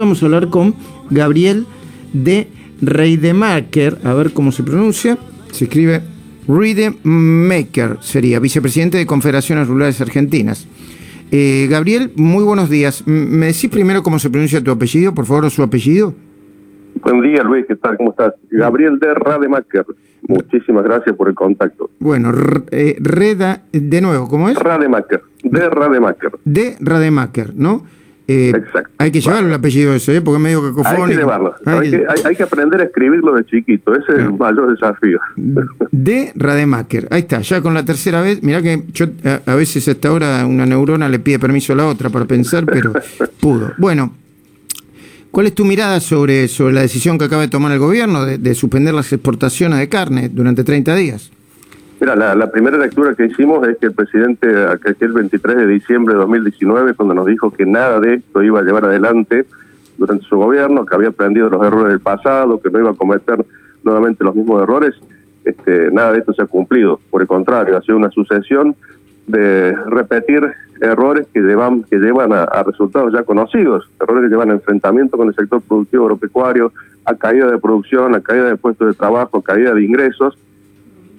Vamos a hablar con Gabriel de Reidemaker, a ver cómo se pronuncia. Se escribe Reidemaker, sería vicepresidente de Confederaciones Rurales Argentinas. Eh, Gabriel, muy buenos días. ¿Me decís primero cómo se pronuncia tu apellido, por favor, o su apellido? Buen día, Luis, ¿qué tal? ¿Cómo estás? Gabriel de Rademacher. Muchísimas gracias por el contacto. Bueno, eh, Reda, de nuevo, ¿cómo es? Rademacher, de Rademacher. De Rademacher, ¿no? Eh. Hay que llevar el apellido ese, ¿eh? porque es medio cacofónico. Hay que llevarlo. Hay, que, aprender a escribirlo de chiquito. Ese es el mayor desafío. De Rademacher. Ahí está, ya con la tercera vez. Mirá que yo a, veces hasta ahora una neurona le pide permiso a la otra para pensar, pero pudo. Bueno, ¿cuál es tu mirada sobre, sobre la decisión que acaba de tomar el gobierno de, de suspender las exportaciones de carne durante 30 días? Mira, la, primera lectura que hicimos es que el presidente, aquel 23 de diciembre de 2019, cuando nos dijo que nada de esto iba a llevar adelante durante su gobierno, que había aprendido los errores del pasado, que no iba a cometer nuevamente los mismos errores, este, nada de esto se ha cumplido. Por el contrario, ha sido una sucesión de repetir errores que llevan, que llevan a, a, resultados ya conocidos, errores que llevan a enfrentamiento con el sector productivo agropecuario, a caída de producción, a caída de puestos de trabajo, a caída de ingresos,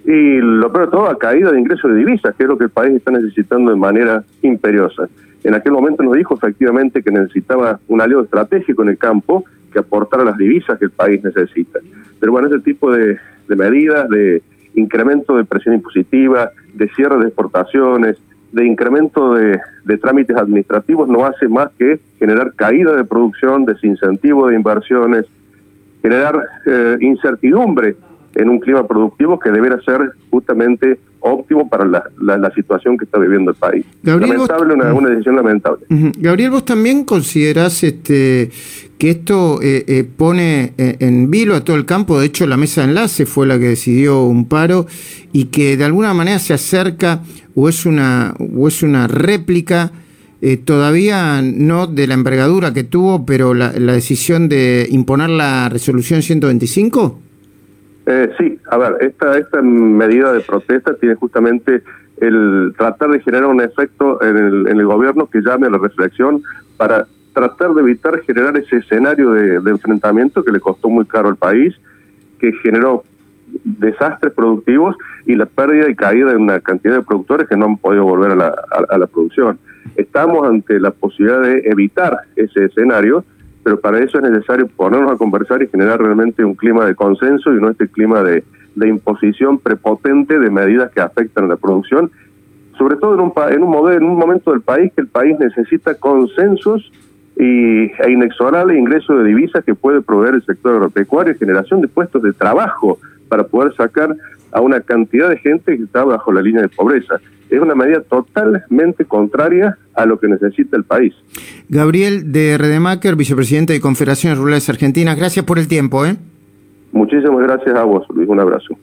y lo peor de todo, a caída de ingresos de divisas, que es lo que el país está necesitando de manera imperiosa. En aquel momento nos dijo efectivamente que necesitaba un aliado estratégico en el campo que aportara las divisas que el país necesita. Pero bueno, ese tipo de, medidas, de incremento de presión impositiva, de cierre de exportaciones, de incremento de, trámites administrativos, no hace más que generar caída de producción, desincentivo de inversiones, generar eh, incertidumbre en un clima productivo que deberá ser justamente óptimo para la, situación que está viviendo el país. lamentable, una, decisión lamentable. Gabriel, vos también considerás este, que esto eh, eh, pone eh, en vilo a todo el campo, de hecho la mesa de enlace fue la que decidió un paro y que de alguna manera se acerca o es una, o es una réplica todavía no de la envergadura que tuvo, pero la, la decisión de imponer la resolución 125? Eh, sí, a ver, esta, esta medida de protesta tiene justamente el tratar de generar un efecto en el, en el gobierno que llame a la reflexión para tratar de evitar generar ese escenario de, enfrentamiento que le costó muy caro al país, que generó desastres productivos y la pérdida y caída de una cantidad de productores que no han podido volver a la, a la producción. Estamos ante la posibilidad de evitar ese escenario pero para eso es necesario ponernos a conversar y generar realmente un clima de consenso y no este clima de, imposición prepotente de medidas que afectan a la producción, sobre todo en un, en un, modelo, en un momento del país que el país necesita consensos y, e inexorable ingreso de divisas que puede proveer el sector agropecuario generación de puestos de trabajo para poder sacar a una cantidad de gente que está bajo la línea de pobreza. Es una medida totalmente contraria a lo que necesita el país. Gabriel de Redemacher, vicepresidente de Confederaciones Rurales Argentinas, gracias por el tiempo. ¿eh? Muchísimas gracias a vos, Luis. Un abrazo.